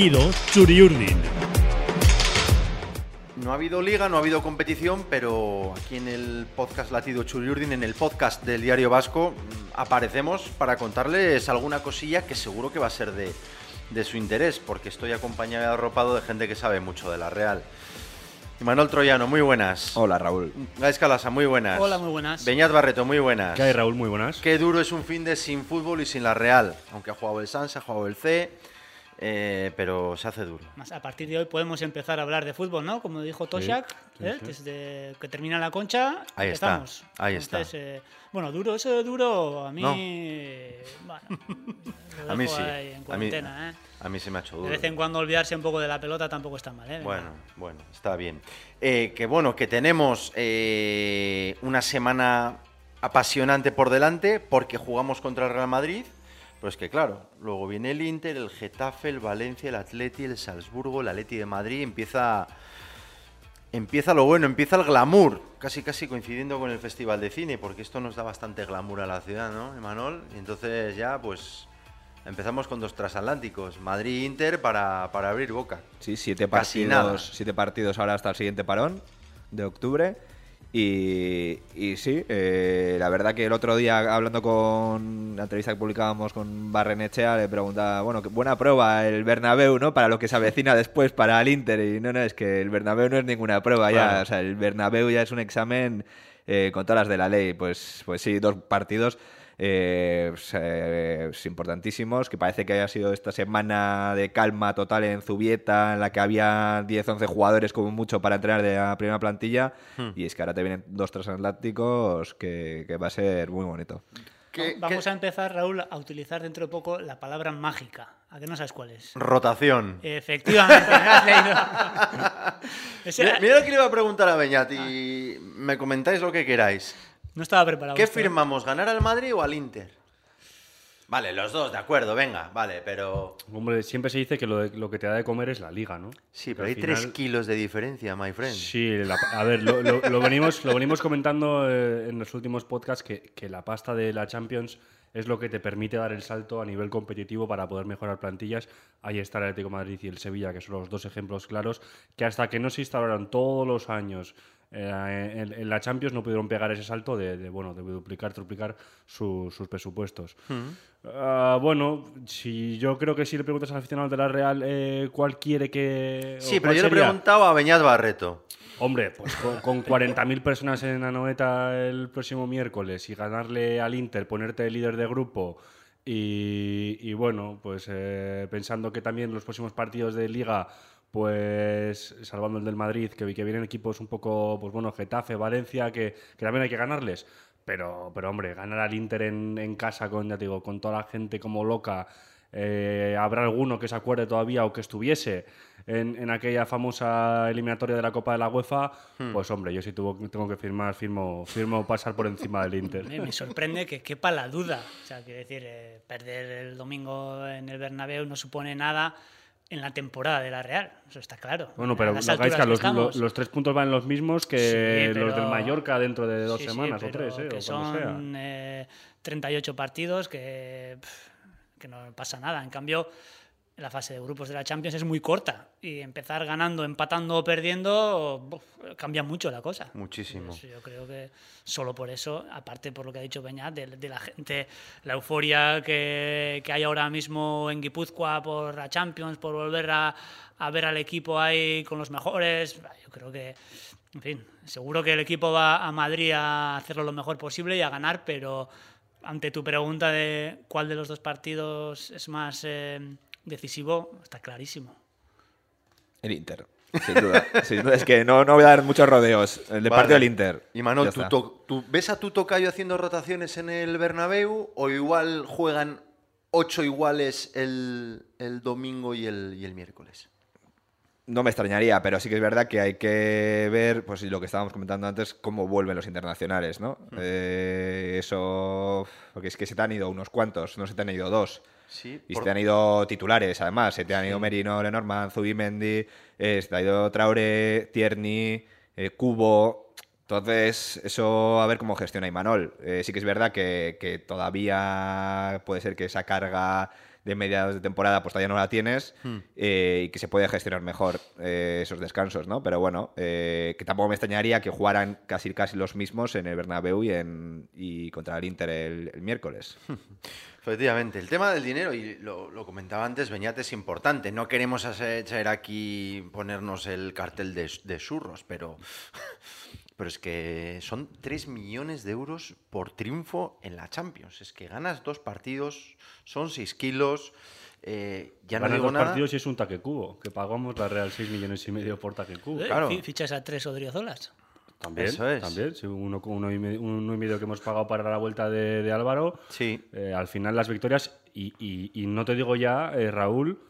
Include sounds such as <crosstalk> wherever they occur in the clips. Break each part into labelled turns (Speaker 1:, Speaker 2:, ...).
Speaker 1: Latido Churiurdin.
Speaker 2: No ha habido liga, no ha habido competición, pero aquí en el podcast Latido Churiurdin, en el podcast del Diario Vasco, mm, aparecemos para contarles alguna cosilla que seguro que va a ser de, de su interés, porque estoy acompañado y arropado de gente que sabe mucho de la Real. Manuel Troyano, muy buenas.
Speaker 3: Hola, Raúl.
Speaker 2: Gaes Calasa, muy buenas.
Speaker 4: Hola, muy buenas.
Speaker 2: Beñat Barreto, muy buenas.
Speaker 1: ¿Qué hay, Raúl? Muy buenas.
Speaker 2: Qué duro es un fin de sin fútbol y sin la Real. Aunque ha jugado el Sansa, ha jugado el C, eh, pero se hace duro.
Speaker 4: Más a partir de hoy podemos empezar a hablar de fútbol, ¿no? Como dijo Toshak,
Speaker 1: sí,
Speaker 4: ¿eh?
Speaker 1: sí.
Speaker 4: desde que termina la concha,
Speaker 2: Ahí está,
Speaker 4: empezamos.
Speaker 2: ahí está.
Speaker 4: Entonces, eh, bueno, duro, eso de duro, a mí.
Speaker 2: No.
Speaker 4: Bueno, <laughs> lo
Speaker 2: A mí sí.
Speaker 4: ahí en
Speaker 2: A mí,
Speaker 4: ¿eh?
Speaker 2: a mí se me ha hecho
Speaker 4: De
Speaker 2: duro.
Speaker 4: vez en cuando olvidarse un poco de la pelota tampoco está mal, ¿eh?
Speaker 2: Bueno, bueno, está bien. Eh, que bueno, que tenemos eh, una semana apasionante por delante porque jugamos contra el Real Madrid. Pero es que claro, luego viene el Inter, el Getafe, el Valencia, el Atleti, el Salzburgo, el Atleti de Madrid. Empieza, empieza lo bueno, empieza el glamour. Casi, casi coincidiendo con el Festival de Cine, porque esto nos da bastante glamour a la ciudad, ¿no, Emanuel? Y entonces ya, pues, empezamos con dos transatlánticos. Madrid-Inter para, para abrir boca.
Speaker 3: Sí, siete
Speaker 2: Casi nada.
Speaker 3: partidos, siete partidos ahora hasta el siguiente parón de octubre. Y, y sí, eh, la verdad que el otro día hablando con la entrevista que publicábamos con Barrenechea le preguntaba, bueno, qué buena prueba el Bernabéu, ¿no? Para lo que se avecina después para el Inter. Y no, no, es que el Bernabéu no es ninguna prueba ya. O sea, el Bernabéu ya es un examen eh, con todas las de la ley. Pues, pues sí, dos partidos eh, pues, eh, importantísimos, que parece que haya sido esta semana de calma total en Zubieta, en la que había 10-11 jugadores como mucho para entrenar de la primera plantilla,
Speaker 2: Hmm.
Speaker 3: y es que ahora te vienen dos transatlánticos que, que va a ser muy bonito.
Speaker 2: ¿Qué-
Speaker 4: Vamos
Speaker 2: qué-
Speaker 4: a empezar, Raúl, a utilizar dentro de poco la palabra mágica. ¿A qué no sabes cuál es?
Speaker 2: Rotación.
Speaker 4: Efectivamente, me has leído. <laughs> Ese-
Speaker 2: Mira, mira lo que le iba a preguntar a Beñat y me comentáis lo que queráis.
Speaker 4: No estaba preparado.
Speaker 2: ¿Qué
Speaker 4: ¿eh?
Speaker 2: firmamos, ganar al Madrid o al Inter? Vale, los dos, de acuerdo, venga, vale, pero...
Speaker 1: Hombre, siempre se dice que lo, de- lo que te da de comer es la liga, ¿no?
Speaker 2: Sí, pero hay tres kilos de diferencia, my friend.
Speaker 1: Sí, la- a ver, lo, lo- lo venimos, lo venimos comentando eh, en los últimos podcasts que, que la pasta de la Champions es lo que te permite dar el salto a nivel competitivo para poder mejorar plantillas. Ahí está el Atlético de Madrid y el Sevilla, que son los dos ejemplos claros, que hasta que no se instauraron todos los años eh, en, en la Champions no pudieron pegar ese salto de, de, bueno, de duplicar, triplicar su- sus presupuestos. Ah, bueno, si yo creo que si le preguntas al aficionado de la Real eh, cuál quiere que...
Speaker 2: Sí, pero yo le he preguntado a Beñat Barreto.
Speaker 1: Hombre, pues con, con 40.000 personas en Anoeta el próximo miércoles y ganarle al Inter, ponerte líder de grupo y, y bueno, pues eh, pensando que también los próximos partidos de Liga, pues salvando el del Madrid, que, que vienen equipos un poco, pues bueno, Getafe, Valencia, que, que también hay que ganarles. Pero, pero hombre, ganar al Inter en, en casa con, ya te digo, con toda la gente como loca, eh, habrá alguno que se acuerde todavía o que estuviese en, en aquella famosa eliminatoria de la Copa de la UEFA, pues hombre, yo si tuvo, tengo que firmar, firmo, firmo pasar por encima del Inter.
Speaker 4: Me, me sorprende que quepa la duda. O sea, quiero decir, eh, perder el domingo en el Bernabéu no supone nada en la temporada de la Real. Eso está claro.
Speaker 1: Bueno, pero no los, los- los tres puntos van los mismos que
Speaker 4: Sí,
Speaker 1: los del Mallorca dentro de dos
Speaker 4: Sí, sí,
Speaker 1: semanas o tres, ¿eh?
Speaker 4: que
Speaker 1: o cuando sea.
Speaker 4: son eh, 38 partidos que, pf, que no pasa nada. En cambio, la fase de grupos de la Champions es muy corta y empezar ganando, empatando o perdiendo buf, cambia mucho la cosa.
Speaker 2: Muchísimo.
Speaker 4: Yo creo que solo por eso, aparte por lo que ha dicho Beñat, de, de la gente, la euforia que, que hay ahora mismo en Guipúzcoa por la Champions, por volver a, a ver al equipo ahí con los mejores, yo creo que, en fin, seguro que el equipo va a Madrid a hacerlo lo mejor posible y a ganar, pero ante tu pregunta de cuál de los dos partidos es más eh, decisivo, está clarísimo.
Speaker 3: El Inter. Sin duda. <laughs> Sin duda. Es que no, no voy a dar muchos rodeos. El de
Speaker 2: Vale.
Speaker 3: partido del Inter.
Speaker 2: Y Manuel, ¿tú, to- tú ves a tu tocayo haciendo rotaciones en el Bernabéu o igual juegan ocho iguales el, el domingo y el, y el miércoles?
Speaker 3: No me extrañaría, pero sí que es verdad que hay que ver, pues lo que estábamos comentando antes, cómo vuelven los internacionales, ¿no? Eh, eso, porque es que se te han ido unos cuantos, no se te han ido dos.
Speaker 2: Sí,
Speaker 3: Y
Speaker 2: por-
Speaker 3: se te han ido titulares, además. Se te han ido Merino, Lenormand, Zubimendi, eh, se te ha ido Traoré, Tierney, eh, Cubo. Entonces, eso a ver cómo gestiona Imanol. Eh, sí que es verdad que, que todavía puede ser que esa carga de mediados de temporada, pues todavía no la tienes eh, y que se puede gestionar mejor eh, esos descansos, ¿no? Pero bueno, eh, que tampoco me extrañaría que jugaran casi casi los mismos en el Bernabéu y, en, y contra el Inter el, el miércoles. <laughs>
Speaker 2: Efectivamente, el tema del dinero, y lo, lo comentaba antes, Beñat, es importante. No queremos hacer, aquí, ponernos el cartel de, de churros, pero, pero es que son 3 millones de euros por triunfo en la Champions. Es que ganas dos partidos, son 6 kilos. eh, ya no
Speaker 1: Ganas
Speaker 2: digo
Speaker 1: dos
Speaker 2: nada.
Speaker 1: partidos y es un taque cubo, que pagamos la Real 6 millones y medio por taque cubo.
Speaker 4: Eh,
Speaker 2: claro.
Speaker 4: fi- Fichas a tres Odriozolas.
Speaker 1: También,
Speaker 2: Eso es.
Speaker 1: también. Sí, uno, uno, y medio, uno y medio que hemos pagado para la vuelta de, de Álvaro.
Speaker 2: Sí.
Speaker 1: Eh, al final las victorias, y, y- y no te digo ya, eh, Raúl,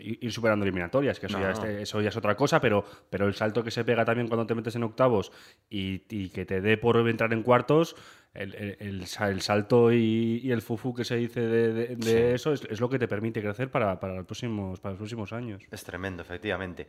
Speaker 1: ir superando eliminatorias, que eso,
Speaker 2: No,
Speaker 1: ya,
Speaker 2: no.
Speaker 1: este- eso ya es otra cosa, pero, pero el salto que se pega también cuando te metes en octavos y, y que te dé por entrar en cuartos, el, el- el sa- el salto y, y el fufu que se dice de, de- de eso es, es lo que te permite crecer para, para los, próximos, para los próximos años.
Speaker 2: Es tremendo, efectivamente.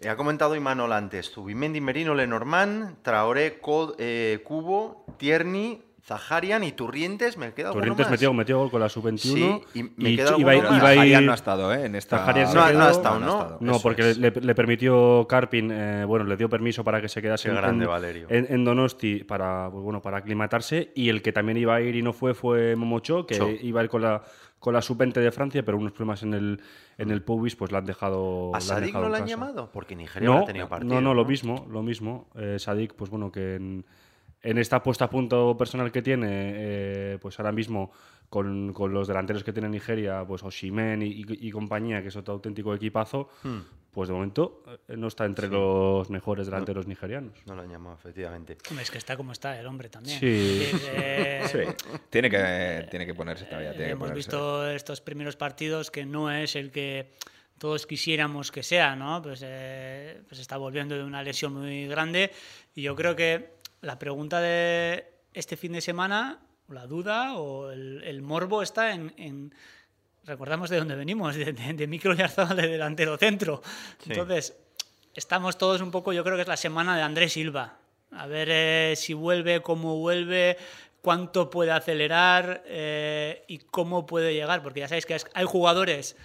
Speaker 2: Eh, ha comentado Imanol antes, Zubimendi, Merino, Lenormand, Traoré, Co- eh, Cubo, Tierney, Zaharian y Turrientes. ¿Me queda más?
Speaker 1: metió, metió gol con la sub-21
Speaker 2: Sí, y me queda
Speaker 1: iba, iba
Speaker 3: Zaharian no ha estado, ¿eh? En esta...
Speaker 1: Zaharian
Speaker 2: No ha- no ha estado, ¿no?
Speaker 1: No,
Speaker 2: Eso
Speaker 1: porque
Speaker 2: es.
Speaker 1: le, le permitió Carpin, eh, bueno, le dio permiso para que se quedase en,
Speaker 2: grande, Valerio.
Speaker 1: en- en Donosti para, pues bueno, para aclimatarse. Y el que también iba a ir y no fue fue Momocho, que
Speaker 2: Cho.
Speaker 1: iba a ir con la, con la sub-20 de Francia, pero unos problemas en el, en el pubis pues la han dejado.
Speaker 2: ¿A
Speaker 1: la han
Speaker 2: Sadik
Speaker 1: dejado
Speaker 2: no le han llamado? Porque Nigeria no,
Speaker 1: No,
Speaker 2: ha tenido partido.
Speaker 1: no, no, lo mismo, lo mismo. Eh, Sadik, pues bueno, que en, en esta puesta a punto personal que tiene, eh, pues ahora mismo con, con los delanteros que tiene Nigeria, pues Oshimen y, y- y compañía, que es otro auténtico equipazo,
Speaker 2: Hmm.
Speaker 1: pues de momento eh, no está entre los mejores delanteros nigerianos.
Speaker 2: No lo han llamado, efectivamente.
Speaker 4: Hombre, Es que está como está el hombre también.
Speaker 1: Sí.
Speaker 4: Decir, <laughs> eh,
Speaker 3: Sí, tiene que, tiene que ponerse todavía. tiene que
Speaker 4: hemos
Speaker 3: ponerse.
Speaker 4: visto estos primeros partidos que no es el que todos quisiéramos que sea, ¿no? Pues, eh, pues está volviendo de una lesión muy grande y yo creo que la pregunta de este fin de semana, la duda o el, el morbo está en, en- recordamos de dónde venimos, de, de, de Micro Oyarzabal de delantero centro. Entonces, estamos todos un poco, yo creo que es la semana de Andrés Silva. A ver eh, si vuelve, cómo vuelve, cuánto puede acelerar eh, y cómo puede llegar. Porque ya sabéis que hay jugadores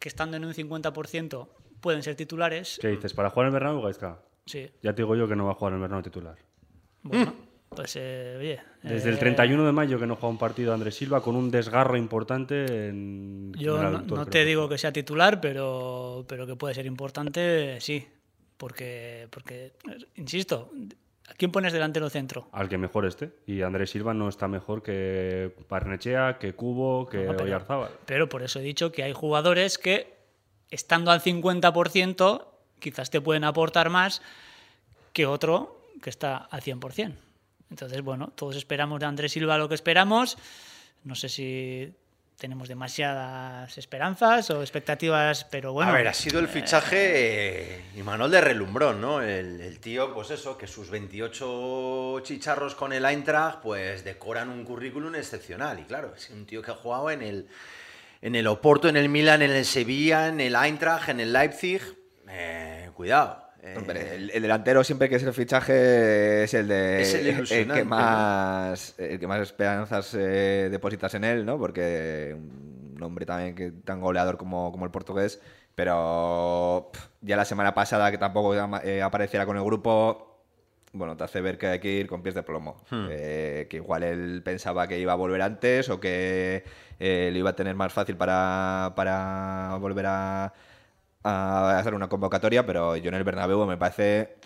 Speaker 4: que estando en un 50% pueden ser titulares.
Speaker 1: ¿Qué dices? ¿Para jugar en el Bernabéu, Gaizka?
Speaker 4: Sí.
Speaker 1: Ya te digo yo que no va a jugar en el Bernabéu titular.
Speaker 4: Bueno, pues eh, oye.
Speaker 1: Desde el
Speaker 4: eh,
Speaker 1: 31 de mayo que no juega un partido Andrés Silva con un desgarro importante en...
Speaker 4: Yo
Speaker 1: en
Speaker 4: no, no te digo que sea titular, pero, pero que puede ser importante, sí. Porque, porque, eh, insisto, ¿a quién pones delantero centro?
Speaker 1: Al que mejor esté. Y Andrés Silva no está mejor que Parnechea, que Cubo, que
Speaker 4: No, pero-
Speaker 1: Oyarzábal.
Speaker 4: Pero por eso he dicho que hay jugadores que, estando al 50%, quizás te pueden aportar más que otro que está al 100%. Entonces, bueno, todos esperamos de Andrés Silva lo que esperamos. No sé si tenemos demasiadas esperanzas o expectativas, pero bueno.
Speaker 2: a ver, ha sido el fichaje eh, Imanol de relumbrón, ¿no? El, el tío, pues eso, que sus 28 chicharros con el Eintracht, pues decoran un currículum excepcional. Y claro, es un tío que ha jugado en el, en el Oporto, en el Milan, en el Sevilla, en el Eintracht, en el Leipzig. Eh, cuidado. Eh,
Speaker 3: Hombre, el, el delantero siempre que es el fichaje es el de
Speaker 2: Es el
Speaker 3: que más el que más esperanzas eh, depositas en él, ¿no? Porque un hombre también que tan goleador como, como el portugués, pero pff, ya la semana pasada que tampoco eh, apareciera con el grupo, bueno, te hace ver que hay que ir con pies de plomo.
Speaker 2: Hmm.
Speaker 3: Eh, que igual él pensaba que iba a volver antes o que lo iba a tener más fácil para, para volver a, a hacer una convocatoria, pero yo en el Bernabéu me parece...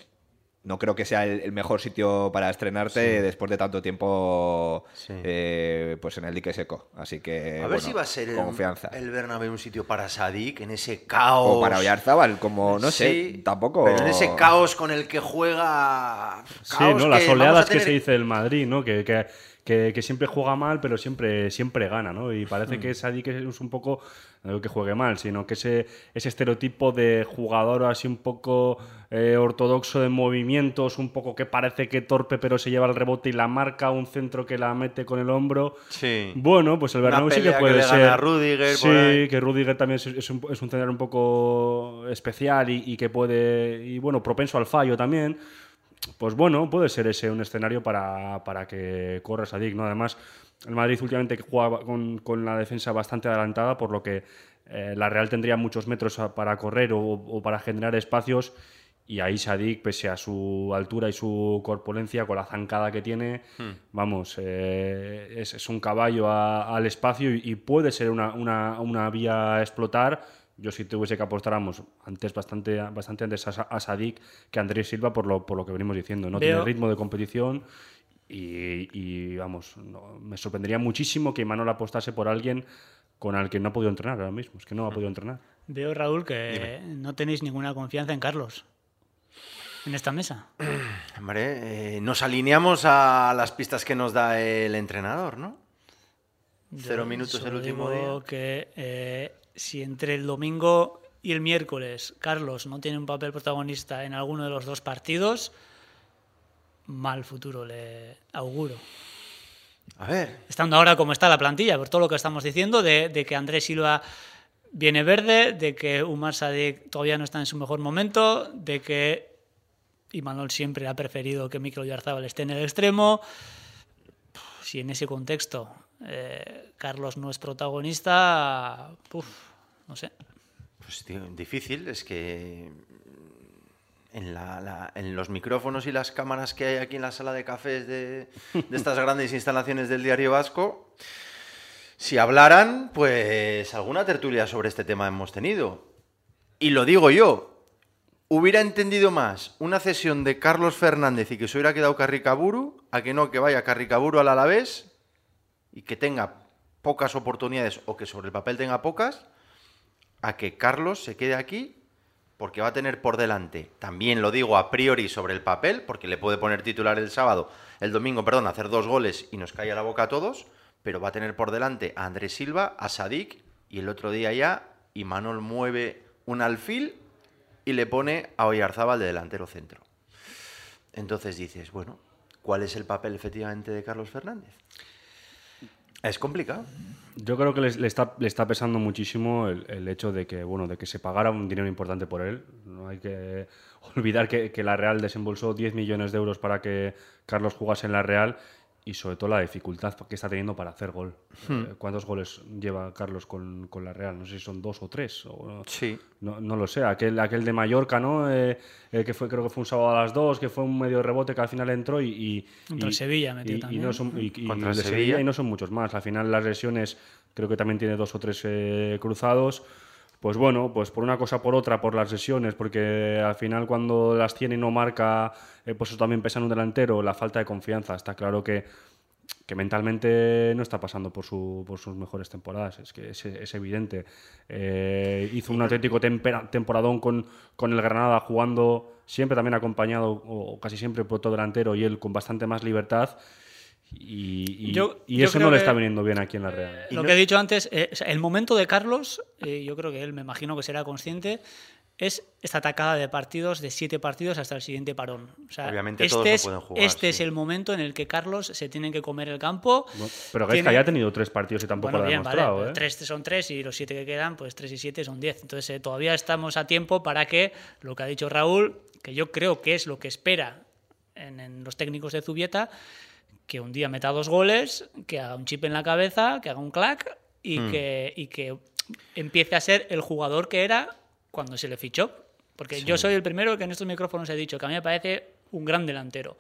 Speaker 3: No creo que sea el, el mejor sitio para estrenarte después de tanto tiempo
Speaker 2: Sí.
Speaker 3: eh, pues en el dique seco. Así que,
Speaker 2: a ver
Speaker 3: bueno,
Speaker 2: si va a ser el,
Speaker 3: confianza.
Speaker 2: el Bernabéu un sitio para Sadik, en ese caos.
Speaker 3: O para Oyarzábal, como, no sé,
Speaker 2: Sí,
Speaker 3: tampoco...
Speaker 2: Pero en ese caos con el que juega.
Speaker 1: Sí,
Speaker 2: caos
Speaker 1: ¿no? Las oleadas que
Speaker 2: tener-
Speaker 1: se dice del Madrid, ¿no? Que, que, que- que siempre juega mal, pero siempre, siempre gana, ¿no? Y parece que Sadik es un poco, no digo que juegue mal, sino que ese, ese estereotipo de jugador así un poco eh, ortodoxo de movimientos, un poco que parece que torpe, pero se lleva el rebote y la marca, un centro que la mete con el hombro.
Speaker 2: Sí.
Speaker 1: Bueno, pues el Bernabéu sí que
Speaker 2: que
Speaker 1: puede
Speaker 2: le
Speaker 1: ser.
Speaker 2: gana a Rüdiger
Speaker 1: sí,
Speaker 2: por ahí.
Speaker 1: que Rudiger también es, es un, es un central un poco especial y, y que puede. Y bueno, propenso al fallo también. Pues bueno, puede ser ese un escenario para, para que corra Sadik, ¿no? Además, el Madrid últimamente juega con, con la defensa bastante adelantada, por lo que eh, la Real tendría muchos metros a- para correr o, o para generar espacios. Y ahí Sadik, pese a su altura y su corpulencia, con la zancada que tiene, vamos, eh, es, es un caballo a- al espacio y, y puede ser una, una- una vía a explotar. Yo si tuviese que apostar, vamos, antes bastante, bastante antes a, a Sadik que a Andrés Silva por lo, por lo que venimos diciendo. No
Speaker 4: Veo-
Speaker 1: tiene ritmo de competición y, y, vamos, no- me sorprendería muchísimo que Imanol apostase por alguien con el que no ha podido entrenar ahora mismo. Es que no ha podido entrenar.
Speaker 4: Veo, Raúl, que no tenéis ninguna confianza en Carlos. En esta mesa. <clears throat>
Speaker 2: Hombre, eh, nos alineamos a las pistas que nos da el entrenador, ¿no? Cero
Speaker 4: Yo
Speaker 2: minutos el último
Speaker 4: digo
Speaker 2: día.
Speaker 4: que eh, si entre el domingo y el miércoles Carlos no tiene un papel protagonista en alguno de los dos partidos, mal futuro le auguro.
Speaker 2: A ver,
Speaker 4: Estando ahora como está la plantilla, por todo lo que estamos diciendo, de, de que Andrés Silva viene verde, de que Umar Sadik todavía no está en su mejor momento, de que Imanol siempre ha preferido que Mikel Oyarzabal esté en el extremo. Si en ese contexto eh, Carlos no es protagonista, puf, no sé.
Speaker 2: pues tío, difícil, es que en, la- la- en los micrófonos y las cámaras que hay aquí en la sala de cafés de, de estas <laughs> grandes instalaciones del Diario Vasco, si hablaran, pues alguna tertulia sobre este tema hemos tenido. Y lo digo yo, hubiera entendido más una cesión de Carlos Fernández y que se hubiera quedado Carricaburu, a que no que vaya Carricaburu al Alavés y que tenga pocas oportunidades o que sobre el papel tenga pocas, a que Carlos se quede aquí porque va a tener por delante, también lo digo a priori sobre el papel, porque le puede poner titular el sábado, el domingo, perdón, hacer dos goles y nos cae a la boca a todos, pero va a tener por delante a Andrés Silva, a Sadik y el otro día ya Imanol mueve un alfil y le pone a Oyarzábal de delantero centro. Entonces dices, bueno, ¿cuál es el papel efectivamente de Carlos Fernández? Es complicado.
Speaker 1: Yo creo que le, está, le está pesando muchísimo el, hecho de que, bueno, de que se pagara un dinero importante por él. No hay que <laughs> olvidar que, que la Real desembolsó 10 millones de euros para que Carlos jugase en la Real y sobre todo la dificultad que está teniendo para hacer gol. Eh, ¿Cuántos goles lleva Carlos con, con la Real? No sé si son dos o tres. O,
Speaker 2: Sí.
Speaker 1: no, no lo sé. Aquel, aquel de Mallorca, ¿no? Eh, eh, que fue, creo que fue un sábado a las dos, que fue un medio rebote que al final entró y. y
Speaker 4: Contra
Speaker 1: y-
Speaker 4: el Sevilla metió
Speaker 1: y- y
Speaker 4: también.
Speaker 1: no son- y- y
Speaker 2: Contra
Speaker 1: de
Speaker 2: Sevilla.
Speaker 1: y no son muchos más. Al final las lesiones creo que también tiene dos o tres eh, cruzados. Pues bueno, pues por una cosa por otra, por las lesiones, porque al final cuando las tiene y no marca, eh, pues eso también pesa en un delantero, la falta de confianza. Está claro que, que mentalmente no está pasando por, su, por sus mejores temporadas, es que es, evidente. Eh, hizo un auténtico temporadón con, con el Granada jugando siempre también acompañado o casi siempre por todo delantero y él con bastante más libertad. Y, y-
Speaker 4: Yo-
Speaker 1: y
Speaker 4: yo
Speaker 1: eso no le está viniendo bien aquí en la Real.
Speaker 4: Lo que he dicho antes, eh, o sea, el momento de Carlos, eh, yo creo que él me imagino que será consciente, es esta atacada de partidos, de siete partidos hasta el siguiente parón. O sea,
Speaker 2: Obviamente
Speaker 4: este
Speaker 2: todos no pueden jugar,
Speaker 4: Este es el momento en el que Carlos se tiene que comer el campo.
Speaker 1: No, pero
Speaker 4: Tiene-
Speaker 1: Gaizka ya ha tenido tres partidos y tampoco
Speaker 4: Bueno,
Speaker 1: lo ha
Speaker 4: vale,
Speaker 1: demostrado. ¿eh?
Speaker 4: tres son tres y los siete que quedan, pues tres y siete son diez. Entonces eh, todavía estamos a tiempo para que lo que ha dicho Raúl, que yo creo que es lo que espera en, en los técnicos de Zubieta, que un día meta dos goles, que haga un chip en la cabeza, que haga un clac y,
Speaker 2: Hmm.
Speaker 4: que, y que empiece a ser el jugador que era cuando se le fichó. Porque yo soy el primero que en estos micrófonos he dicho que a mí me parece un gran delantero.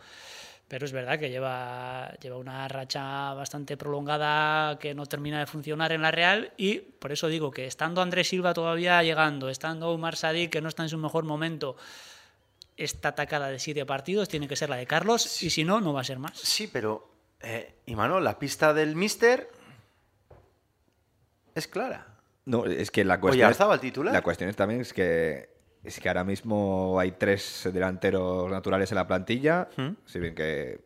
Speaker 4: Pero es verdad que lleva, lleva una racha bastante prolongada que no termina de funcionar en la Real y por eso digo que estando Andrés Silva todavía llegando, estando Umar Sadik que no está en su mejor momento, esta atacada de siete partidos tiene que ser la de Carlos y si no, no va a ser más.
Speaker 2: Sí, pero, eh, Imanol, la pista del Mister es clara.
Speaker 3: No, es que la cuestión. es-
Speaker 2: Oyarzábal titular.
Speaker 3: La cuestión es también es que es que ahora mismo hay tres delanteros naturales en la plantilla.
Speaker 2: ¿Mm?
Speaker 3: Si bien que,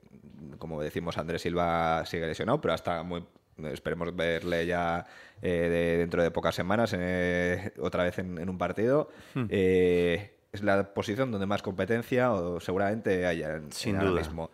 Speaker 3: como decimos, Andrés Silva sigue lesionado, pero hasta muy. Esperemos verle ya eh, de- dentro de pocas semanas eh, otra vez en, en un partido.
Speaker 2: ¿Mm?
Speaker 3: Eh, es la posición donde más competencia o seguramente haya en,
Speaker 2: Sin
Speaker 3: en ahora
Speaker 2: duda.
Speaker 3: mismo.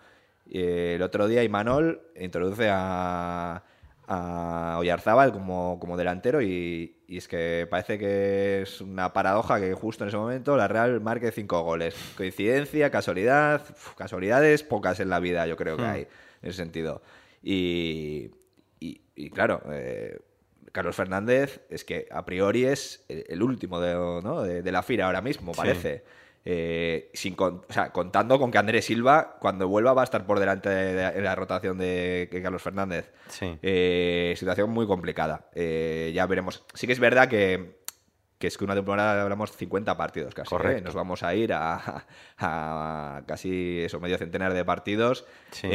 Speaker 3: Eh, el otro día Imanol introduce a, a Oyarzábal como, como delantero y, y es que parece que es una paradoja que justo en ese momento la Real marque cinco goles. Coincidencia, casualidad, Uf, casualidades pocas en la vida yo creo que
Speaker 2: Hmm.
Speaker 3: hay en ese sentido. Y, y claro, eh, Carlos Fernández es que a priori es el el último de, ¿no? de, de la fila ahora mismo,
Speaker 2: Sí.
Speaker 3: parece. Eh, sin con- o sea, contando con que Andrés Silva, cuando vuelva, va a estar por delante de, la rotación de, Carlos Fernández.
Speaker 2: Sí.
Speaker 3: Eh, situación muy complicada. Eh, ya veremos. Sí que es verdad que, que es que una temporada hablamos 50 partidos casi. ¿eh?
Speaker 2: Correcto.
Speaker 3: Nos vamos a ir a, <laughs> a casi eso, medio centenar de partidos.
Speaker 2: Sí.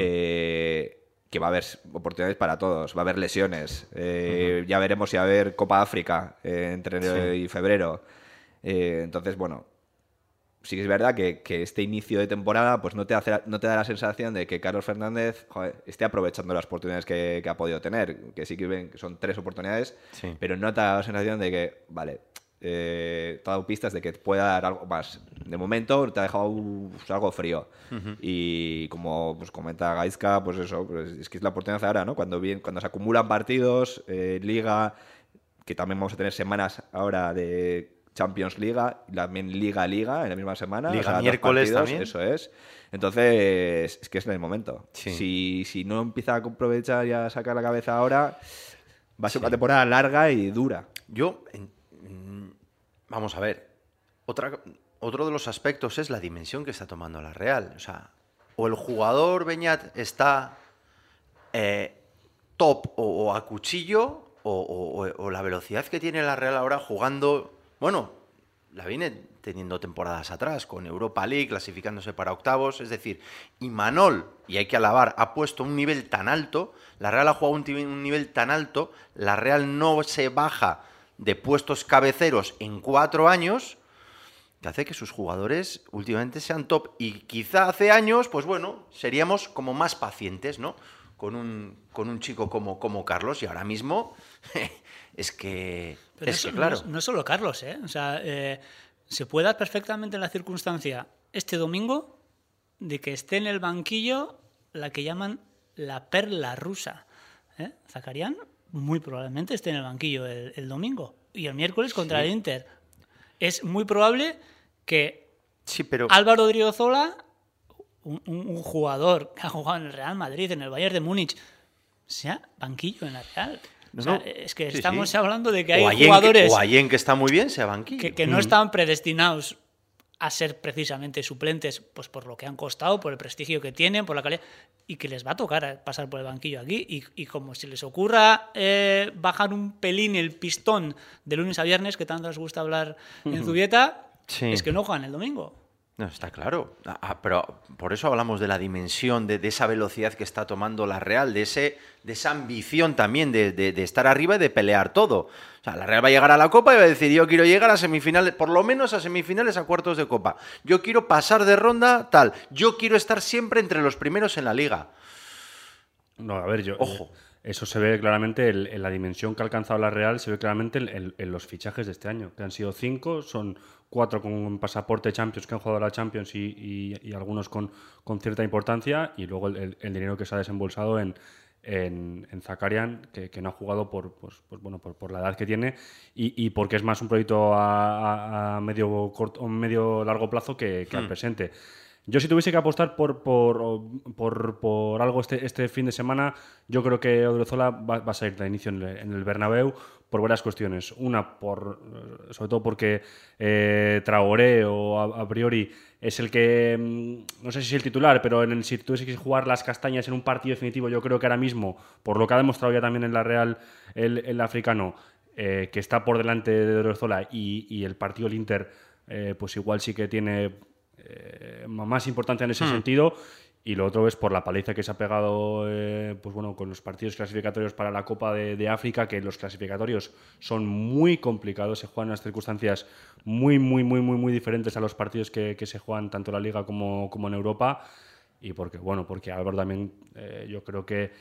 Speaker 3: Que va a haber oportunidades para todos, va a haber lesiones. eh, Ya veremos si va a haber Copa África eh, entre enero y febrero. Eh, entonces, bueno, sí que es verdad que, que este inicio de temporada pues no te, hace, no te da la sensación de que Carlos Fernández joder, esté aprovechando las oportunidades que, que ha podido tener. Que sí que ven que son tres oportunidades,
Speaker 2: Sí.
Speaker 3: pero no te da la sensación de que, vale, eh, te ha dado pistas de que pueda dar algo más. De momento te ha dejado pues, algo frío. Y como pues, comenta Gaizka, pues eso, pues, es que es la oportunidad ahora, ¿no? Cuando, bien, cuando se acumulan partidos, eh, liga, que también vamos a tener semanas ahora de Champions Liga, también Liga Liga en la misma semana.
Speaker 2: Liga miércoles
Speaker 3: partidos,
Speaker 2: también.
Speaker 3: Eso es. Entonces, es que es en el momento.
Speaker 2: Sí.
Speaker 3: Si, si no empieza a aprovechar y a sacar la cabeza ahora, va a ser una temporada larga y dura.
Speaker 2: Yo, en- vamos a ver, otro de los aspectos es la dimensión que está tomando la Real. O sea, o el jugador Beñat está eh, top o, a cuchillo, o, la velocidad que tiene la Real ahora jugando, bueno, la viene teniendo temporadas atrás, con Europa League, clasificándose para octavos, es decir, y Manol, y hay que alabar, ha puesto un nivel tan alto, la Real ha jugado un nivel tan alto, la Real no se baja de puestos cabeceros en cuatro años, que hace que sus jugadores últimamente sean top. Y quizá hace años, pues bueno, seríamos como más pacientes, ¿no? Con un, con un chico como, como Carlos, y ahora mismo <laughs> es que,
Speaker 4: Pero
Speaker 2: es
Speaker 4: eso
Speaker 2: que
Speaker 4: no
Speaker 2: claro.
Speaker 4: no, es solo Carlos, ¿eh? O sea, eh, se puede dar perfectamente en la circunstancia este domingo de que esté en el banquillo la que llaman la perla rusa. ¿eh? Muy probablemente esté en el banquillo el, el domingo. Y el miércoles contra el Inter. Es muy probable que
Speaker 2: Sí, pero
Speaker 4: Álvaro Driozola, un, un- un jugador que ha jugado en el Real Madrid, en el Bayern de Múnich, sea banquillo en la Real.
Speaker 2: No,
Speaker 4: O sea,
Speaker 2: no.
Speaker 4: es que
Speaker 2: Sí,
Speaker 4: estamos hablando de que hay
Speaker 2: o
Speaker 4: jugadores
Speaker 2: o Allen, que está muy bien, sea banquillo.
Speaker 4: que, que no están predestinados a ser precisamente suplentes pues por lo que han costado, por el prestigio que tienen, por la calidad, y que les va a tocar pasar por el banquillo aquí. Y, y como si les ocurra eh, bajar un pelín el pistón de lunes a viernes, que tanto les gusta hablar en Zubieta,
Speaker 2: Sí.
Speaker 4: es que no juegan el domingo.
Speaker 2: No, está claro. Ah, ah, pero por eso hablamos de la dimensión, de, de esa velocidad que está tomando la Real, de, ese, de esa ambición también de, de- de estar arriba y de pelear todo. O sea, la Real va a llegar a la Copa y va a decir, yo quiero llegar a semifinales, por lo menos a semifinales, a cuartos de Copa. Yo quiero pasar de ronda, tal. Yo quiero estar siempre entre los primeros en la Liga.
Speaker 1: No, a ver, yo.
Speaker 2: Ojo.
Speaker 1: Eso se ve claramente el- en la dimensión que ha alcanzado la Real, se ve claramente en, los fichajes de este año, que han sido cinco, son cuatro con pasaporte Champions que han jugado la Champions y, y- y algunos con, con cierta importancia, y luego el, el- el dinero que se ha desembolsado en, en, en Zakarian, que, que no ha jugado por, pues, pues bueno, por, por la edad que tiene y, y porque es más un proyecto a, a- a medio, corto, medio largo plazo que, que al presente. Yo si tuviese que apostar por, por, por, por algo este, este fin de semana, yo creo que Odriozola va, va a salir de inicio en el, en el Bernabéu por varias cuestiones. Una, por, eh, sobre todo porque eh, Traoré o a, priori es el que, mm, no sé si es el titular, pero en el, si tuviese que jugar las castañas en un partido definitivo, yo creo que ahora mismo, por lo que ha demostrado ya también en la Real el, el africano, eh, que está por delante de Odriozola y, y el partido del Inter, pues igual sí que tiene eh, más importancia en ese sentido. Y lo otro es por la paliza que se ha pegado eh, pues bueno, con los partidos clasificatorios para la Copa de, de África, que los clasificatorios son muy complicados, se juegan en unas circunstancias muy, muy, muy, muy, muy diferentes a los partidos que, que se juegan tanto en la Liga como, como en Europa. Y porque, bueno, porque Álvaro también, eh, yo creo que,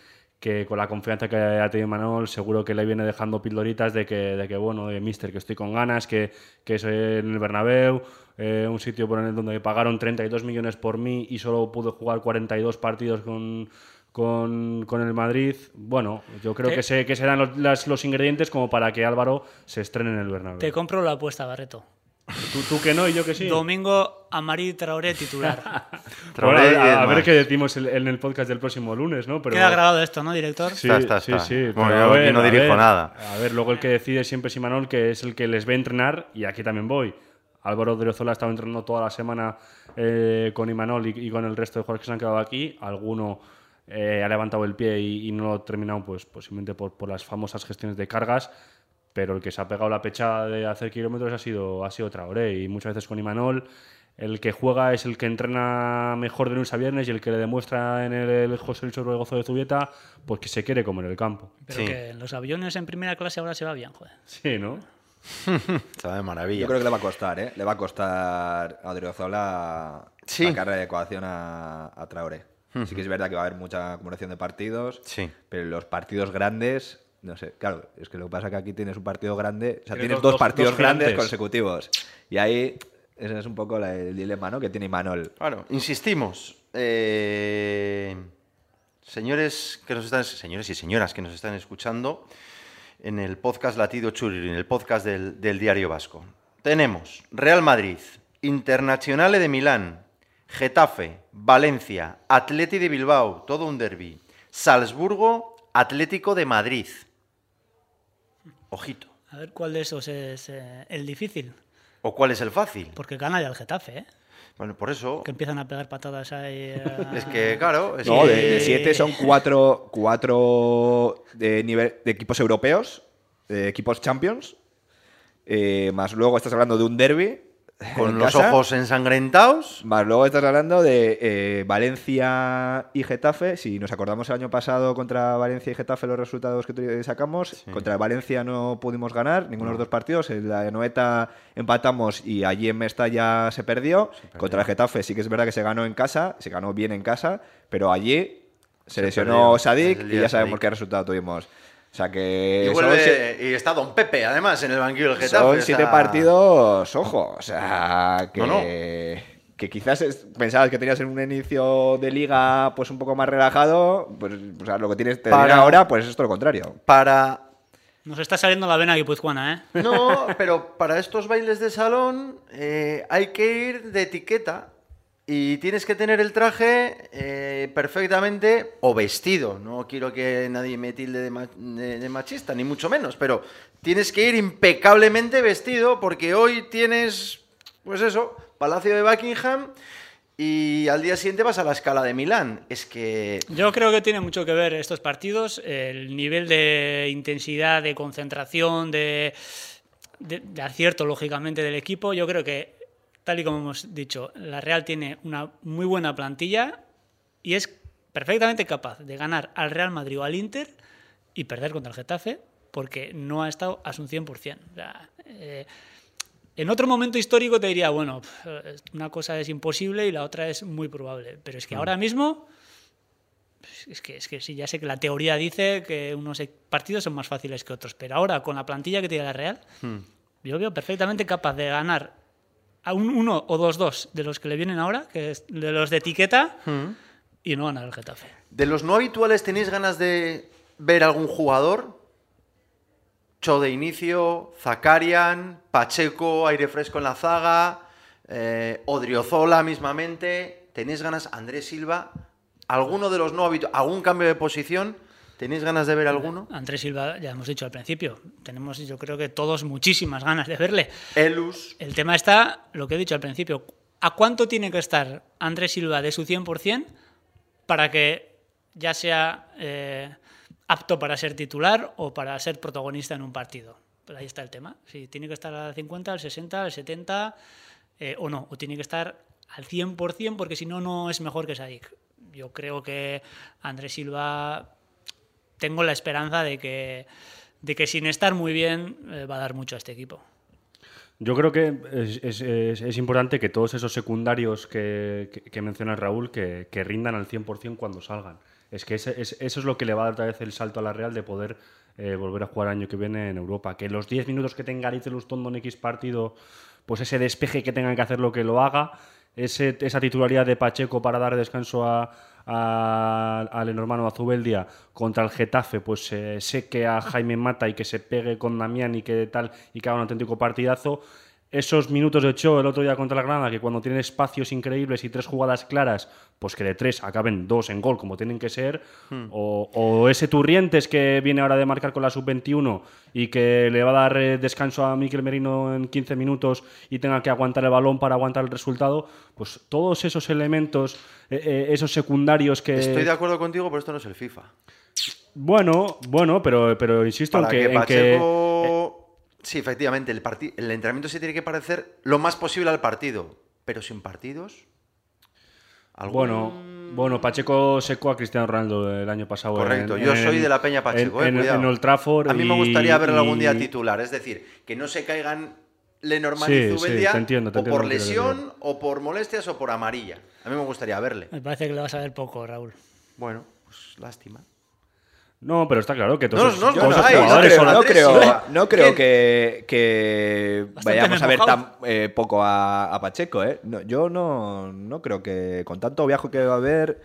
Speaker 1: que con la confianza que ha tenido Manuel, seguro que le viene dejando pildoritas de que, de que bueno, de mister, que estoy con ganas, que, que es en el Bernabéu, eh, un sitio por el donde pagaron 32 millones por mí y solo pude jugar 42 partidos con, con, con el Madrid. Bueno, yo creo que, se, que serán los, las- los ingredientes como para que Álvaro se estrene en el Bernabéu.
Speaker 4: Te compro la apuesta, Barreto.
Speaker 1: Tú, tú que no y yo que sí.
Speaker 4: Domingo Amari Traoré titular. <laughs>
Speaker 2: Traoré
Speaker 1: a, a ver qué decimos en, el podcast del próximo lunes, ¿no? Pero,
Speaker 4: Queda grabado esto, ¿no, director?
Speaker 1: Sí,
Speaker 2: Está, está,
Speaker 1: sí,
Speaker 2: está.
Speaker 1: sí.
Speaker 2: Bueno, yo
Speaker 1: a
Speaker 2: no
Speaker 1: a
Speaker 2: dirijo
Speaker 1: ver,
Speaker 2: nada.
Speaker 1: A ver, luego el que decide siempre es Imanol, que es el que les ve entrenar, y aquí también voy. Álvaro Odriozola ha estado entrenando toda la semana eh, con Imanol y, y con el resto de jugadores que se han quedado aquí. Alguno eh, ha levantado el pie y, y no lo ha terminado, pues posiblemente por, por las famosas gestiones de cargas. Pero el que se ha pegado la pecha de hacer kilómetros ha sido, ha sido Traoré. Y muchas veces con Imanol, el que juega es el que entrena mejor de lunes a viernes y el que le demuestra en el, el José Luis Orbegozo de Zubieta, pues que se quiere comer el campo.
Speaker 4: Pero
Speaker 2: Sí.
Speaker 4: que en los aviones en primera clase ahora se va bien, joder.
Speaker 1: Sí, ¿no? <laughs>
Speaker 2: Está de maravilla.
Speaker 3: Yo creo que le va a costar, ¿eh? Le va a costar a Odriozola
Speaker 2: Sí.
Speaker 3: sacarle de ecuación a, a Traoré. Sí que es verdad que va a haber mucha acumulación de partidos,
Speaker 2: Sí.
Speaker 3: pero los partidos grandes, no sé, claro, es que lo que pasa es que aquí tienes un partido grande, o sea,
Speaker 1: Tienes
Speaker 3: tienes
Speaker 1: dos-
Speaker 3: dos,
Speaker 1: dos-
Speaker 3: partidos
Speaker 1: dos
Speaker 3: grandes consecutivos. Y ahí ese es un poco la- el dilema, ¿no? Que tiene Imanol.
Speaker 2: Claro, insistimos. eh, señores que nos están, señores y señoras que nos están escuchando en el podcast Latido Churri, en el podcast del, del Diario Vasco. Tenemos Real Madrid, Internazionale de Milán, Getafe, Valencia, Atleti de Bilbao, todo un derby, Salzburgo, Atlético de Madrid. Ojito.
Speaker 4: A ver cuál de esos es eh, el difícil.
Speaker 2: ¿O cuál es el fácil?
Speaker 4: Porque gana ya el Getafe, ¿eh?
Speaker 2: Bueno, por eso.
Speaker 4: Que empiezan a pegar patadas ahí. eh, <laughs>
Speaker 2: Es que, claro. Es
Speaker 3: No,
Speaker 2: que-
Speaker 3: de, de siete son cuatro, cuatro de, nivel, de equipos europeos, de equipos champions, eh, más luego estás hablando de un derby.
Speaker 2: Con los
Speaker 3: casa,
Speaker 2: ojos ensangrentados.
Speaker 3: Más luego estás hablando de eh, Valencia y Getafe. Si nos acordamos el año pasado contra Valencia y Getafe los resultados que sacamos, contra Valencia no pudimos ganar ninguno de los dos partidos. En la Noeta empatamos y allí en Mestalla se perdió. Contra el Getafe sí que es verdad que se ganó en casa, se ganó bien en casa, pero allí se,
Speaker 2: Se
Speaker 3: lesionó
Speaker 2: perdió.
Speaker 3: Sadik y ya sabemos
Speaker 2: Sadik.
Speaker 3: qué resultado tuvimos. O sea que
Speaker 2: Y, vuelve- está Don Pepe, además, en el banquillo del Getafe.
Speaker 3: son
Speaker 2: o
Speaker 3: siete
Speaker 2: sea,
Speaker 3: partidos, ojo, o sea, que,
Speaker 2: No, no.
Speaker 3: que quizás es- pensabas que tenías en un inicio de liga pues un poco más relajado, pues o sea, lo que tienes te
Speaker 2: Para-
Speaker 3: ahora pues es todo lo contrario.
Speaker 2: Para.
Speaker 4: Nos está saliendo la vena guipuzcoana, ¿eh?
Speaker 2: No, pero para estos bailes de salón eh, hay que ir de etiqueta. Y tienes que tener el traje eh, perfectamente o vestido. No quiero que nadie me tilde de, ma- de- de machista, ni mucho menos. Pero tienes que ir impecablemente vestido porque hoy tienes, pues eso, Palacio de Buckingham y al día siguiente vas a la escala de Milán. Es que
Speaker 4: Yo creo que tiene mucho que ver estos partidos, el nivel de intensidad, de concentración, de- de acierto, lógicamente, del equipo. Yo creo que, tal y como hemos dicho, la Real tiene una muy buena plantilla y es perfectamente capaz de ganar al Real Madrid o al Inter y perder contra el Getafe porque no ha estado a su 100%. O sea, eh, en otro momento histórico te diría, bueno, una cosa es imposible y la otra es muy probable. Pero es que ahora mismo, es que, es que sí, ya sé que la teoría dice que unos e- partidos son más fáciles que otros, pero ahora con la plantilla que tiene la Real, yo veo perfectamente capaz de ganar a un 1 o 2-2 de los que le vienen ahora, que es de los de etiqueta, y no ganar el Getafe.
Speaker 2: ¿De los no habituales tenéis ganas de ver algún jugador? Cho de inicio, Zakarian, Pacheco, aire fresco en la zaga, eh, Odriozola mismamente. ¿Tenéis ganas, Andrés Silva? ¿Alguno de los no habituales? ¿Algún cambio de posición? ¿Tenéis ganas de ver alguno?
Speaker 4: Andrés Silva, ya hemos dicho al principio, tenemos yo creo que todos muchísimas ganas de verle.
Speaker 2: Elus.
Speaker 4: El tema está, lo que he dicho al principio, ¿a cuánto tiene que estar Andrés Silva de su 100% para que ya sea eh, apto para ser titular o para ser protagonista en un partido? Pues ahí está el tema. Si tiene que estar al 50, al 60, al 70 eh, o no, o tiene que estar al 100% porque si no, no es mejor que Sadik. Yo creo que Andrés Silva, tengo la esperanza de que, de que sin estar muy bien eh, va a dar mucho a este equipo.
Speaker 1: Yo creo que es, es- importante que todos esos secundarios que, que, menciona Raúl que, que rindan al 100% cuando salgan. Es que ese- es- eso es lo que le va a dar otra vez el salto a la Real de poder eh, volver a jugar año que viene en Europa. Que los 10 minutos que tenga Aritz Lustondo en X partido, pues ese despeje que tengan que hacer lo que lo haga, ese- esa titularidad de Pacheco para dar descanso a, a- al hermano Azubeldia contra el Getafe, pues eh, seque a Jaime Mata y que se pegue con Damián y que tal, y que haga un auténtico partidazo. Esos minutos de show el otro día contra la Granada, que cuando tienen espacios increíbles y tres jugadas claras, pues que de tres acaben dos en gol, como tienen que ser. O, o ese Turrientes que viene ahora de marcar con la sub-21 y que le va a dar eh, descanso a Miquel Merino en 15 minutos y tenga que aguantar el balón para aguantar el resultado. Pues todos esos elementos, eh, eh, esos secundarios que.
Speaker 2: Estoy de acuerdo contigo, pero esto no es el FIFA.
Speaker 1: Bueno, bueno, pero, pero insisto en que. en que-.
Speaker 2: Sí, efectivamente, el, el entrenamiento se tiene que parecer lo más posible al partido. Pero sin partidos... ¿algún-
Speaker 1: Bueno, bueno, Pacheco secó a Cristiano Ronaldo el año pasado.
Speaker 2: Correcto,
Speaker 1: en-
Speaker 2: yo
Speaker 1: en-
Speaker 2: soy de la Peña Pacheco,
Speaker 1: en,
Speaker 2: eh,
Speaker 1: en-
Speaker 2: cuidado.
Speaker 1: en Old Trafford.
Speaker 2: A mí me gustaría verlo algún día
Speaker 1: y-
Speaker 2: titular, es decir, que no se caigan Lenormand y
Speaker 1: Sí, sí, te entiendo, te
Speaker 2: o
Speaker 1: entiendo
Speaker 2: por lesión, o por molestias, o por amarilla. A mí me gustaría verle.
Speaker 4: Me parece que le vas a ver poco, Raúl.
Speaker 2: Bueno, pues lástima.
Speaker 1: No, pero está claro que todos,
Speaker 2: No, no, no,
Speaker 3: no
Speaker 1: jugadores
Speaker 3: creo,
Speaker 1: son-
Speaker 3: no creo, no creo que, vayamos a ver tan eh, poco a, a Pacheco. ¿eh? No, yo no, no creo que con tanto viaje que va a haber,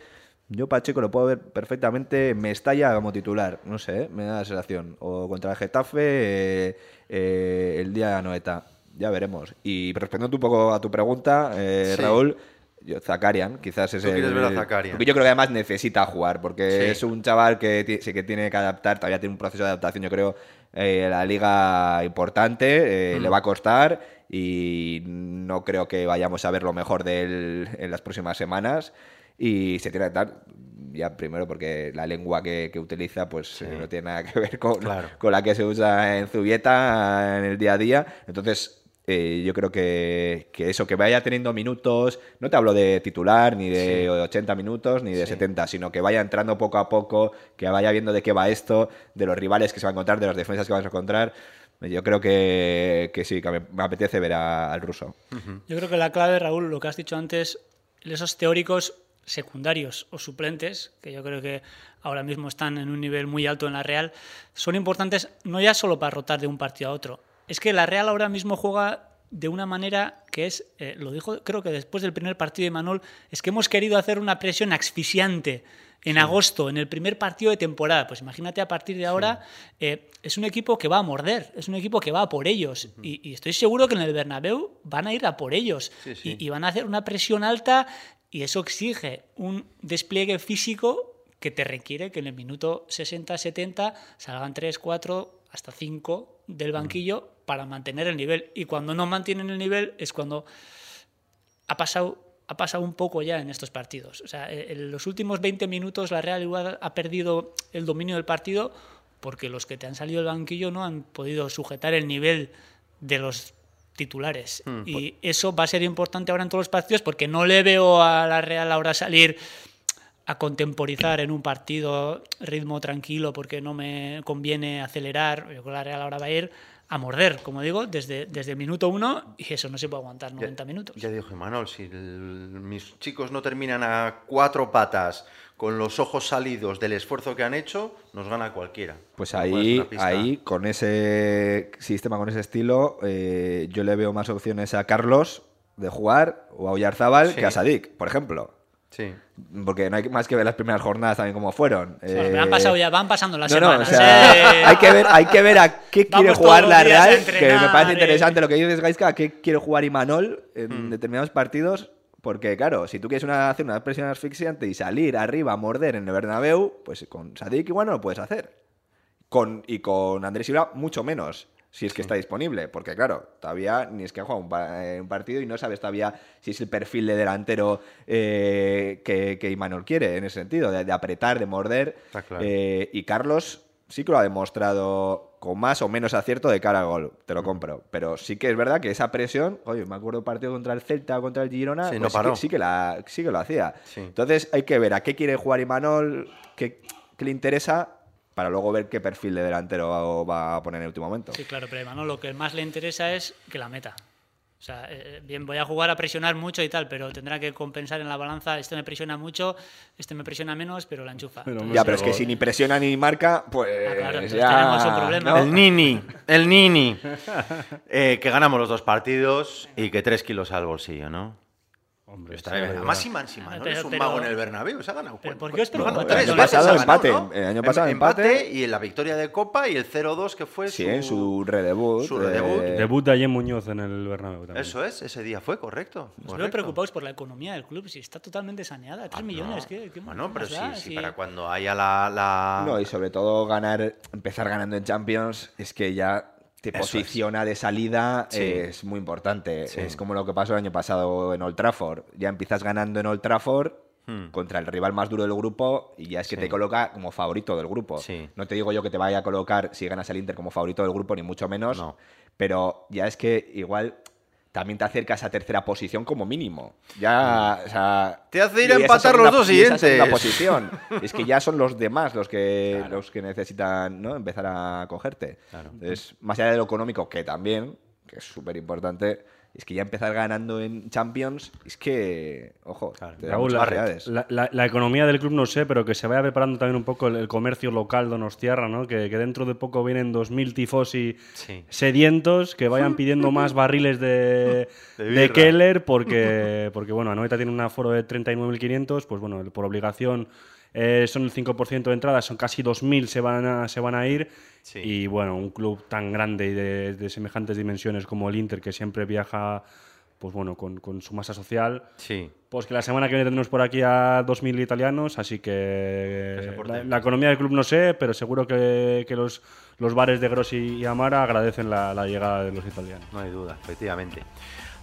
Speaker 3: yo Pacheco lo puedo ver perfectamente en Mestalla como titular. No sé, ¿eh? me da la sensación. O contra el Getafe eh, eh, el día de Noeta. Ya veremos. Y respondiendo un poco a tu pregunta, eh,
Speaker 2: Sí.
Speaker 3: Raúl, yo, Zakarian, quizás es
Speaker 2: Tú
Speaker 3: el.
Speaker 2: quieres ver a Zakarian.
Speaker 3: porque yo creo que además necesita jugar, porque
Speaker 2: Sí.
Speaker 3: es un chaval que sí que tiene que adaptar, todavía tiene un proceso de adaptación, yo creo, eh, la liga importante, eh, le va a costar y no creo que vayamos a ver lo mejor de él en las próximas semanas. Y se tiene que dar, ya primero porque la lengua que, que utiliza pues eh, no tiene nada que ver con,
Speaker 2: Claro.
Speaker 3: con la que se usa en Zubieta en el día a día. Entonces, eh, yo creo que, que eso, que vaya teniendo minutos, no te hablo de titular, ni de
Speaker 2: Sí.
Speaker 3: 80 minutos, ni de 70, sino que vaya entrando poco a poco, que vaya viendo de qué va esto, de los rivales que se va a encontrar, de las defensas que vas a encontrar. Yo creo que, que sí, que me, me apetece ver a- al ruso.
Speaker 4: Yo creo que la clave, Raúl, lo que has dicho antes, esos teóricos secundarios o suplentes, que yo creo que ahora mismo están en un nivel muy alto en la Real, son importantes no ya solo para rotar de un partido a otro. Es que la Real ahora mismo juega de una manera que es, eh, lo dijo creo que después del primer partido de Manol, es que hemos querido hacer una presión asfixiante en agosto, en el primer partido de temporada. Pues imagínate a partir de ahora, eh, es un equipo que va a morder, es un equipo que va a por ellos. y, y estoy seguro que en el Bernabéu van a ir a por ellos.
Speaker 2: Sí.
Speaker 4: Y, y van a hacer una presión alta y eso exige un despliegue físico que te requiere que en el minuto 60-70 salgan 3, 4, hasta 5 del banquillo para mantener el nivel. Y cuando no mantienen el nivel es cuando ha pasado, ha pasado un poco ya en estos partidos. O sea, en los últimos 20 minutos la Real igual ha perdido el dominio del partido porque los que te han salido del banquillo no han podido sujetar el nivel de los titulares. y eso va a ser importante ahora en todos los partidos porque no le veo a la Real ahora salir a contemporizar en un partido ritmo tranquilo porque no me conviene acelerar. Yo creo que la Real ahora va a ir a morder, como digo, desde, desde el minuto uno y eso no se puede aguantar 90 minutos.
Speaker 2: Ya dijo Imanol, si el- mis chicos no terminan a cuatro patas con los ojos salidos del esfuerzo que han hecho, nos gana cualquiera.
Speaker 3: Pues ahí, ahí, con ese sistema, con ese estilo, eh, yo le veo más opciones a Carlos de jugar o a Oyarzábal
Speaker 2: Sí.
Speaker 3: que a Sadik, por ejemplo.
Speaker 2: Sí.
Speaker 3: Porque no hay más que ver las primeras jornadas también como fueron. Eh,
Speaker 4: han pasado ya, van pasando las
Speaker 3: no, no,
Speaker 4: semanas.
Speaker 3: o sea,
Speaker 4: ¿eh?
Speaker 3: hay, que ver, hay que ver a qué quiere
Speaker 4: Vamos
Speaker 3: jugar la Real, que me parece
Speaker 4: eh.
Speaker 3: interesante lo que dices, Gaiska, a qué quiere jugar Imanol en
Speaker 2: Hmm.
Speaker 3: determinados partidos. Porque, claro, si tú quieres una- hacer una presión asfixiante y salir arriba a morder en el Bernabéu, pues con Sadik igual no lo puedes hacer. Con, y con Andrés Silva mucho menos, si es que está disponible. Porque, claro, todavía ni es que ha jugado un, pa- eh, un partido y no sabes todavía si es el perfil de delantero eh, que, que Imanol quiere, en ese sentido, de, de apretar, de morder.
Speaker 2: Está claro.
Speaker 3: Eh, y Carlos sí que lo ha demostrado con más o menos acierto de cara al gol, te lo compro. Pero sí que es verdad que esa presión, oye, me acuerdo partido contra el Celta o contra el Girona,
Speaker 2: Sí,
Speaker 3: pues
Speaker 2: no
Speaker 3: sí,
Speaker 2: paró.
Speaker 3: que, sí, que la, sí que lo hacía.
Speaker 2: Sí.
Speaker 3: Entonces hay que ver a qué quiere jugar Imanol, qué, qué le interesa, para luego ver qué perfil de delantero va a poner en el último momento.
Speaker 4: Sí, claro, pero hermano, lo que más le interesa es que la meta. O sea, eh, bien, voy a jugar a presionar mucho y tal, pero tendrá que compensar en la balanza. Este me presiona mucho, este me presiona menos, pero la enchufa.
Speaker 1: Pero
Speaker 4: Entonces,
Speaker 3: Ya, pero es que si ni presiona ni marca, pues
Speaker 4: Ah, claro, entonces
Speaker 3: ya...
Speaker 4: tenemos un problema.
Speaker 3: ¿no?
Speaker 2: El Nini, el Nini. <laughs> Eh, que ganamos los dos partidos y que tres kilos al bolsillo, ¿no?
Speaker 1: Hombre,
Speaker 2: Está Además, Siman, no es un
Speaker 4: pero-
Speaker 2: mago en el Bernabéu, se ha ganado.
Speaker 4: pero
Speaker 2: ¿cuánto?
Speaker 4: ¿por qué os tanto?
Speaker 3: El año
Speaker 2: ha
Speaker 3: pasado empate,
Speaker 2: ¿no?
Speaker 3: el año
Speaker 2: Em-
Speaker 3: pasado empate.
Speaker 2: y la victoria de Copa y el 0-2 que fue
Speaker 3: Sí,
Speaker 2: su...
Speaker 3: en su redebut.
Speaker 2: su redebut.
Speaker 3: eh,
Speaker 1: Debut de Ayen Muñoz en el Bernabéu también.
Speaker 2: Eso es, ese día fue, correcto.
Speaker 4: Os veo preocupados por la economía del club, si está totalmente saneada. 3
Speaker 2: Ah,
Speaker 4: millones,
Speaker 2: no.
Speaker 4: ¿qué, qué
Speaker 2: Bueno, pero sí, para cuando haya la... la-
Speaker 3: No, y sobre todo ganar, empezar ganando en Champions, es que ya te
Speaker 2: Eso es.
Speaker 3: posiciona de salida,
Speaker 2: Sí.
Speaker 3: es muy importante.
Speaker 2: Sí.
Speaker 3: Es como lo que pasó el año pasado en Old Trafford. Ya empiezas ganando en Old Trafford
Speaker 2: Hmm.
Speaker 3: contra el rival más duro del grupo y ya es que
Speaker 2: Sí.
Speaker 3: te coloca como favorito del grupo. No te digo yo que te vaya a colocar si ganas el Inter como favorito del grupo, ni mucho menos,
Speaker 2: No.
Speaker 3: pero ya es que igual también te acercas a tercera posición como mínimo. Ya, o sea,
Speaker 2: Te hace ir a
Speaker 3: esa
Speaker 2: empatar
Speaker 3: segunda-
Speaker 2: los dos
Speaker 3: esa
Speaker 2: siguientes.
Speaker 3: posición. <laughs> es que ya son los demás los que los que necesitan ¿no? empezar a cogerte.
Speaker 2: Claro.
Speaker 3: Entonces, más allá de lo económico, que también, que es súper importante, es que ya empezar ganando en Champions, es que, ojo,
Speaker 2: Claro.
Speaker 3: te da
Speaker 1: Raúl,
Speaker 3: muchas
Speaker 1: la, economía del club no sé, pero que se vaya preparando también un poco el, el comercio local donostiarra, ¿no? Que, que dentro de poco vienen 2.000 tifosi
Speaker 2: Sí.
Speaker 1: sedientos que vayan pidiendo más <laughs> barriles de,
Speaker 2: De.
Speaker 1: Keller porque, porque bueno, Anoeta tiene un aforo de 39.500, pues bueno, por obligación eh, son el 5% de entrada, son casi 2.000 se van a, se van a ir.
Speaker 2: Sí.
Speaker 1: Y bueno, un club tan grande y de, de semejantes dimensiones como el Inter, que siempre viaja pues bueno, con, con su masa social,
Speaker 2: Sí.
Speaker 1: pues que la semana que viene tendremos por aquí a 2.000 italianos, así
Speaker 2: Que
Speaker 1: que la, la economía del club no sé, pero seguro que, que los, los bares de Grossi y Amara agradecen la, la llegada de los italianos.
Speaker 2: No hay duda, efectivamente.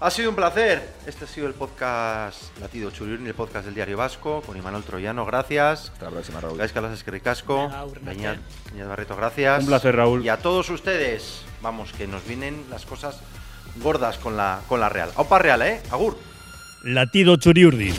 Speaker 2: Ha sido un placer. Este ha sido el podcast Latido Churiurni, el podcast del Diario Vasco, con Imanol Troyano. Gracias.
Speaker 3: Hasta la próxima, Raúl.
Speaker 2: Gais Calas Esquericasco.
Speaker 4: Venga, Agur,
Speaker 2: Beñat,
Speaker 4: gracias.
Speaker 2: Beñat Barreto, gracias.
Speaker 1: Un placer, Raúl.
Speaker 2: Y a todos ustedes, vamos, que nos vienen las cosas gordas con la, con la Real. Aupa Real, ¿eh? Agur.
Speaker 5: Latido Churiurdin.